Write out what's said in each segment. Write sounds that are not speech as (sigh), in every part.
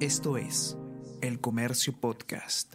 Esto es El Comercio Podcast.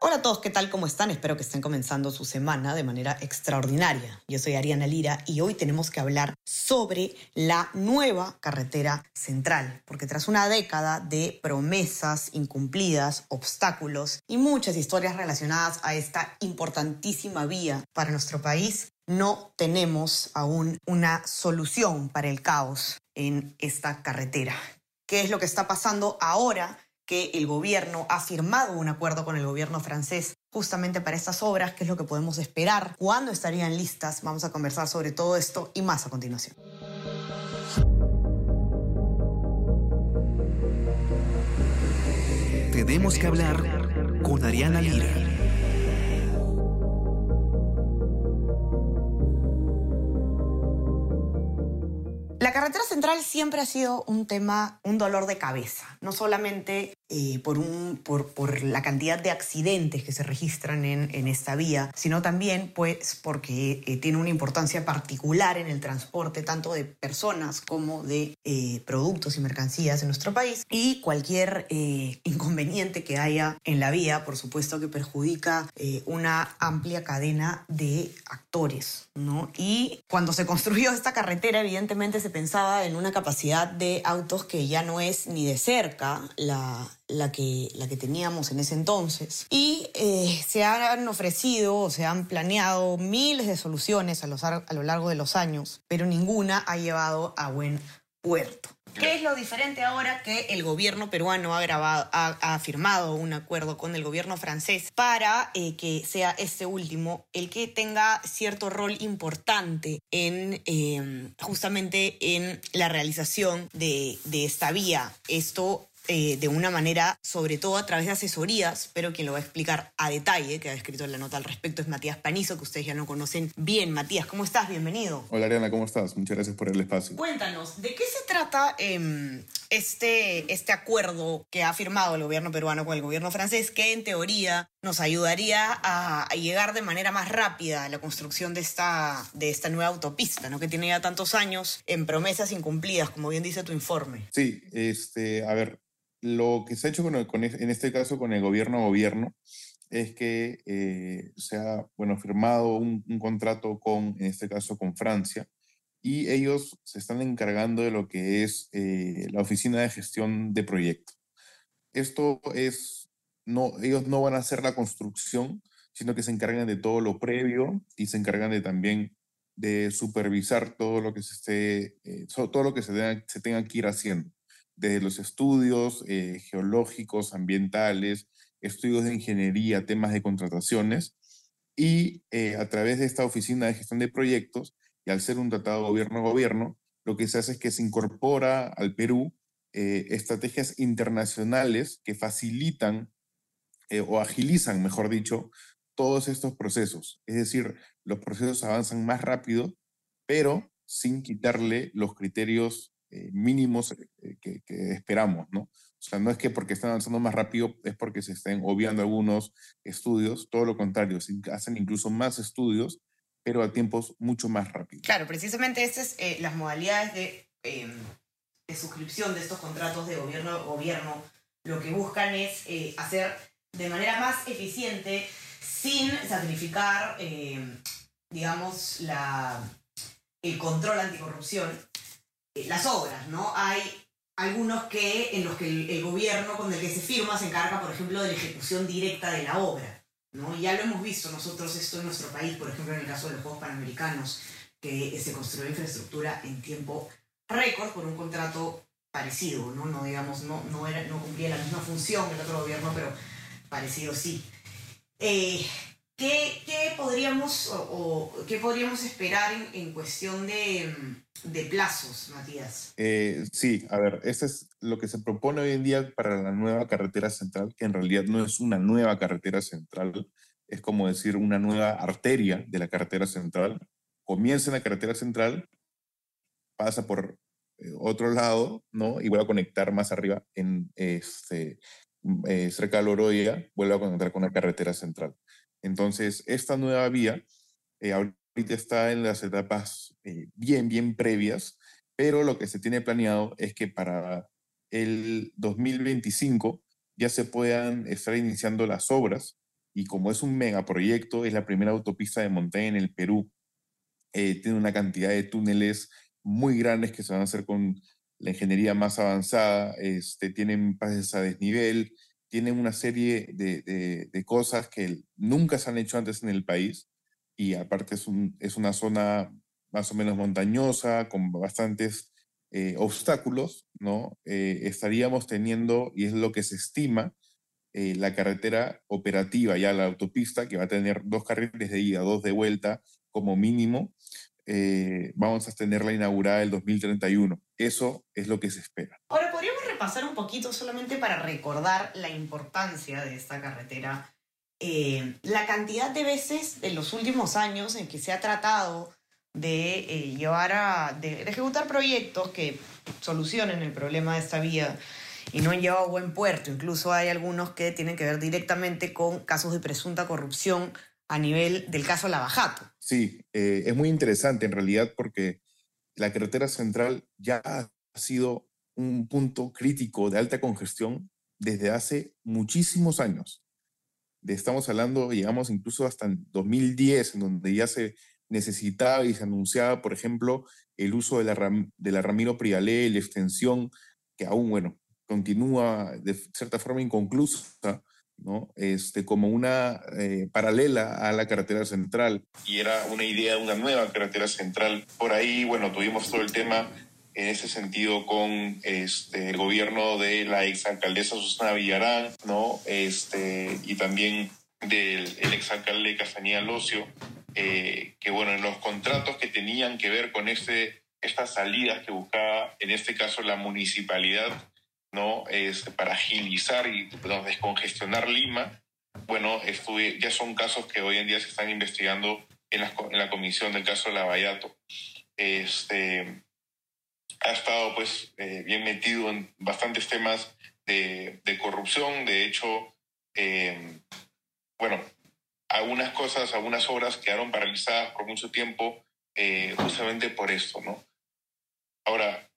Hola a todos, ¿qué tal? ¿Cómo están? Espero que estén comenzando su semana de manera extraordinaria. Yo soy Ariana Lira y hoy tenemos que hablar sobre la nueva carretera central, porque tras una década de promesas incumplidas, obstáculos y muchas historias relacionadas a esta importantísima vía para nuestro país, no tenemos aún una solución para el caos en esta carretera. ¿Qué es lo que está pasando ahora? que el gobierno ha firmado un acuerdo con el gobierno francés justamente para estas obras, qué es lo que podemos esperar, cuándo estarían listas. Vamos a conversar sobre todo esto y más a continuación. Tenemos que hablar con Ariana Lira. Siempre ha sido un tema, un dolor de cabeza, no solamente eh, por, un, por, por, la cantidad de accidentes que se registran en, en esta vía, sino también pues porque eh, tiene una importancia particular en el transporte tanto de personas como de eh, productos y mercancías en nuestro país y cualquier inconveniente que haya en la vía, por supuesto que perjudica una amplia cadena de actores, ¿no? Y cuando se construyó esta carretera, evidentemente se pensaba en una capacidad de autos que ya no es ni de cerca la, la que, la que teníamos en ese entonces. Y eh, se han ofrecido o se han planeado miles de soluciones a, los, a lo largo de los años, pero ninguna ha llevado a buen puerto. ¿Qué es lo diferente ahora que el gobierno peruano ha, grabado, ha, firmado un acuerdo con el gobierno francés para eh, que sea este último el que tenga cierto rol importante en eh, justamente en la realización de, de esta vía? Esto eh, de una manera, sobre todo a través de asesorías, pero quien lo va a explicar a detalle, que ha escrito la nota al respecto, es Matías Panizo, que ustedes ya no conocen bien. Matías, ¿cómo estás? Bienvenido. Hola Ariana, ¿cómo estás? Muchas gracias por el espacio. Cuéntanos, ¿de qué se trata eh, este, este acuerdo que ha firmado el gobierno peruano con el gobierno francés, que en teoría nos ayudaría a, a, llegar de manera más rápida a la construcción de esta, de esta nueva autopista, ¿no? que tiene ya tantos años en promesas incumplidas, como bien dice tu informe. Sí, este, a ver, lo que se ha hecho con, en este caso con el gobierno a gobierno es que eh, se ha firmado un, contrato con, en este caso, con Francia, y ellos se están encargando de lo que es eh, la oficina de gestión de proyectos. Esto es, no, ellos no van a hacer la construcción, sino que se encargan de todo lo previo y se encargan de también de supervisar todo lo que se esté, eh, todo lo que se tenga, se tenga que ir haciendo desde los estudios eh, geológicos, ambientales, estudios de ingeniería, temas de contrataciones, y eh, a través de esta oficina de gestión de proyectos, y al ser un tratado gobierno-gobierno, lo que se hace es que se incorpora al Perú eh, estrategias internacionales que facilitan o agilizan, mejor dicho, todos estos procesos. Es decir, los procesos avanzan más rápido, pero sin quitarle los criterios eh, mínimos eh, que, que, esperamos, ¿no? O sea, no es que porque están avanzando más rápido es porque se estén obviando algunos estudios, todo lo contrario, hacen incluso más estudios, pero a tiempos mucho más rápidos. Claro, precisamente estas es eh, las modalidades de, eh, de, suscripción de estos contratos de gobierno a gobierno, lo que buscan es eh, hacer de manera más eficiente, sin sacrificar, digamos, la, el control anticorrupción, las obras, ¿no? Hay algunos que en los que el, gobierno con el que se firma se encarga, por ejemplo, de la ejecución directa de la obra, ¿no? Ya lo hemos visto nosotros esto en nuestro país, por ejemplo, en el caso de los Juegos Panamericanos, que se construyó infraestructura en tiempo récord por un contrato parecido, ¿no? No digamos, no, no, era, no cumplía la misma función que el otro gobierno, pero parecido sí. Eh, ¿qué, ¿qué, podríamos o, o, qué podríamos esperar en, en cuestión de, de, plazos, Matías? Eh, sí, a ver, este es lo que se propone hoy en día para la nueva carretera central, que en realidad no es una nueva carretera central, es como decir una nueva arteria de la carretera central. Comienza en la carretera central, pasa por eh, otro lado, ¿no? Y vuelve a conectar más arriba en este, eh, cerca de Loroya, vuelve a conectar con la carretera central. Entonces, esta nueva vía eh, ahorita está en las etapas eh, bien, bien previas, pero lo que se tiene planeado es que para el 2025 ya se puedan estar iniciando las obras y como es un megaproyecto, es la primera autopista de montaña en el Perú. Eh, tiene una cantidad de túneles muy grandes que se van a hacer con la ingeniería más avanzada, este, tienen pases a desnivel, tienen una serie de, cosas que nunca se han hecho antes en el país y aparte es, es una zona más o menos montañosa, con bastantes eh, obstáculos, ¿no? Eh, estaríamos teniendo, y es lo que se estima, eh, la carretera operativa, ya la autopista, que va a tener dos carriles de ida, dos de vuelta como mínimo, vamos a tenerla inaugurada el 2031. Eso es lo que se espera. Ahora, podríamos repasar un poquito solamente para recordar la importancia de esta carretera. la cantidad de veces en los últimos años en que se ha tratado de eh, llevar a, de, ejecutar proyectos que solucionen el problema de esta vía y no han llevado a buen puerto. Incluso hay algunos que tienen que ver directamente con casos de presunta corrupción a nivel del caso Lavajato. Sí, eh, es muy interesante en realidad porque la carretera central ya ha sido un punto crítico de alta congestión desde hace muchísimos años. Estamos hablando, llegamos incluso hasta 2010, en donde ya se necesitaba y se anunciaba, por ejemplo, el uso de la, de la Ramiro Prialé, la extensión, que aún, bueno, continúa de cierta forma inconclusa, ¿no? Este, como una eh, paralela a la carretera central. Y era una idea de una nueva carretera central. Por ahí, bueno, tuvimos todo el tema en ese sentido con este, el gobierno de la exalcaldesa Susana Villarán, ¿no? Este, y también del el exalcalde Castañeda Locio, eh, que bueno, en los contratos que tenían que ver con este, estas salidas que buscaba, en este caso la municipalidad, ¿no? Este, para agilizar y descongestionar Lima, bueno, estuve, ya son casos que hoy en día se están investigando en la, comisión del caso Lavallato. Este, ha estado pues eh, bien metido en bastantes temas de, de corrupción, de hecho, eh, bueno, algunas cosas, algunas obras quedaron paralizadas por mucho tiempo eh, justamente por esto, ¿no? Ahora,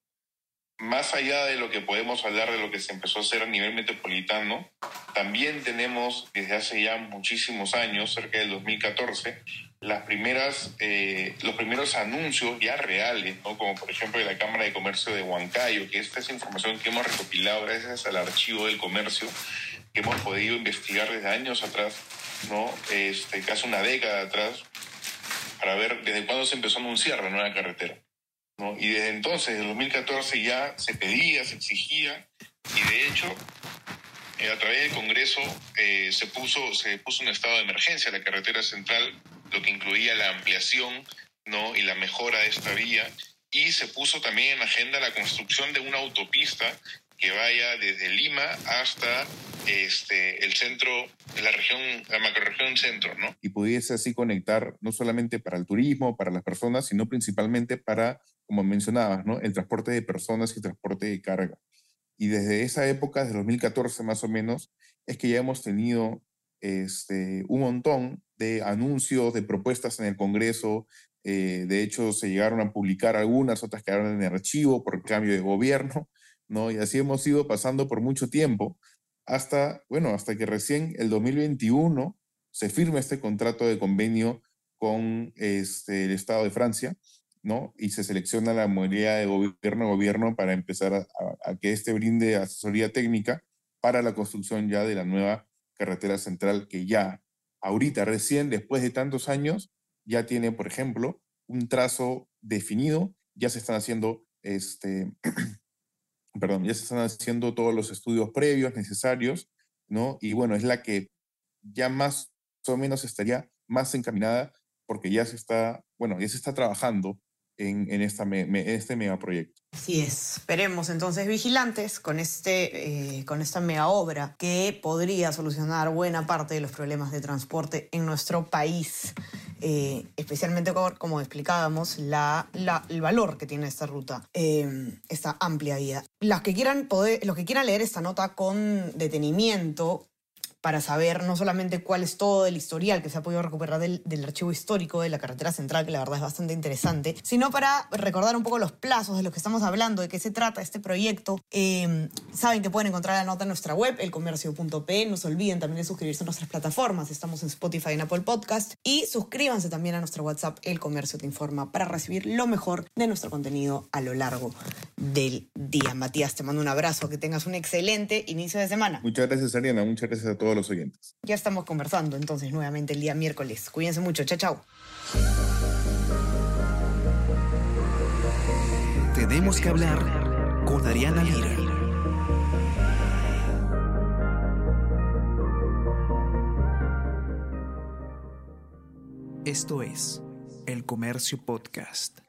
más allá de lo que podemos hablar de lo que se empezó a hacer a nivel metropolitano, también tenemos desde hace ya muchísimos años, cerca del 2014, las primeras, eh, los primeros anuncios ya reales, ¿no? como por ejemplo de la Cámara de Comercio de Huancayo, que esta es información que hemos recopilado gracias al archivo del comercio, que hemos podido investigar desde años atrás ¿no? Este, casi una década atrás, para ver desde cuándo se empezó a anunciar la nueva carretera. ¿No? Y desde entonces, en 2014, ya se pedía, se exigía, y de hecho, eh, a través del Congreso eh, se, puso, se puso un estado de emergencia la carretera central, lo que incluía la ampliación ¿no? y la mejora de esta vía, y se puso también en agenda la construcción de una autopista que vaya desde Lima hasta este, el centro, la región, la macroregión centro, ¿no? Y pudiese así conectar no solamente para el turismo, para las personas, sino principalmente para, como mencionabas, ¿no? El transporte de personas y transporte de carga. Y desde esa época, desde 2014 más o menos, es que ya hemos tenido este, un montón de anuncios, de propuestas en el Congreso. Eh, de hecho, se llegaron a publicar algunas, otras quedaron en el archivo por cambio de gobierno, ¿no? Y así hemos ido pasando por mucho tiempo hasta, bueno, hasta que recién el 2021 se firma este contrato de convenio con este, el Estado de Francia, ¿no? Y se selecciona la modalidad de gobierno a gobierno para empezar a, a, que este brinde asesoría técnica para la construcción ya de la nueva carretera central que ya, ahorita, recién, después de tantos años, ya tiene, por ejemplo, un trazo definido, ya se están haciendo este, (clears throat) perdón, ya se están haciendo todos los estudios previos necesarios, ¿no? Y bueno, es la que ya más o menos estaría más encaminada porque ya se está, bueno, ya se está trabajando en, en, esta este megaproyecto. Así es. Esperemos entonces vigilantes con, este, eh, con esta mega obra que podría solucionar buena parte de los problemas de transporte en nuestro país. Eh, especialmente como explicábamos, la, el valor que tiene esta ruta, eh, esta amplia vía. Las que quieran poder, los que quieran leer esta nota con detenimiento para saber no solamente cuál es todo el historial que se ha podido recuperar del, archivo histórico de la carretera central, que la verdad es bastante interesante, sino para recordar un poco los plazos de los que estamos hablando, de qué se trata este proyecto. Eh, saben que pueden encontrar la nota en nuestra web, elcomercio.p. No se olviden también de suscribirse a nuestras plataformas. Estamos en Spotify y en Apple Podcast. Y suscríbanse también a nuestro WhatsApp, El Comercio Te Informa, para recibir lo mejor de nuestro contenido a lo largo del día. Matías, te mando un abrazo, que tengas un excelente inicio de semana. Muchas gracias, Ariana. Muchas gracias a todos los oyentes. Ya estamos conversando entonces nuevamente el día miércoles. Cuídense mucho. Chao, chao. Tenemos que hablar con Ariana Lira. Esto es El Comercio Podcast.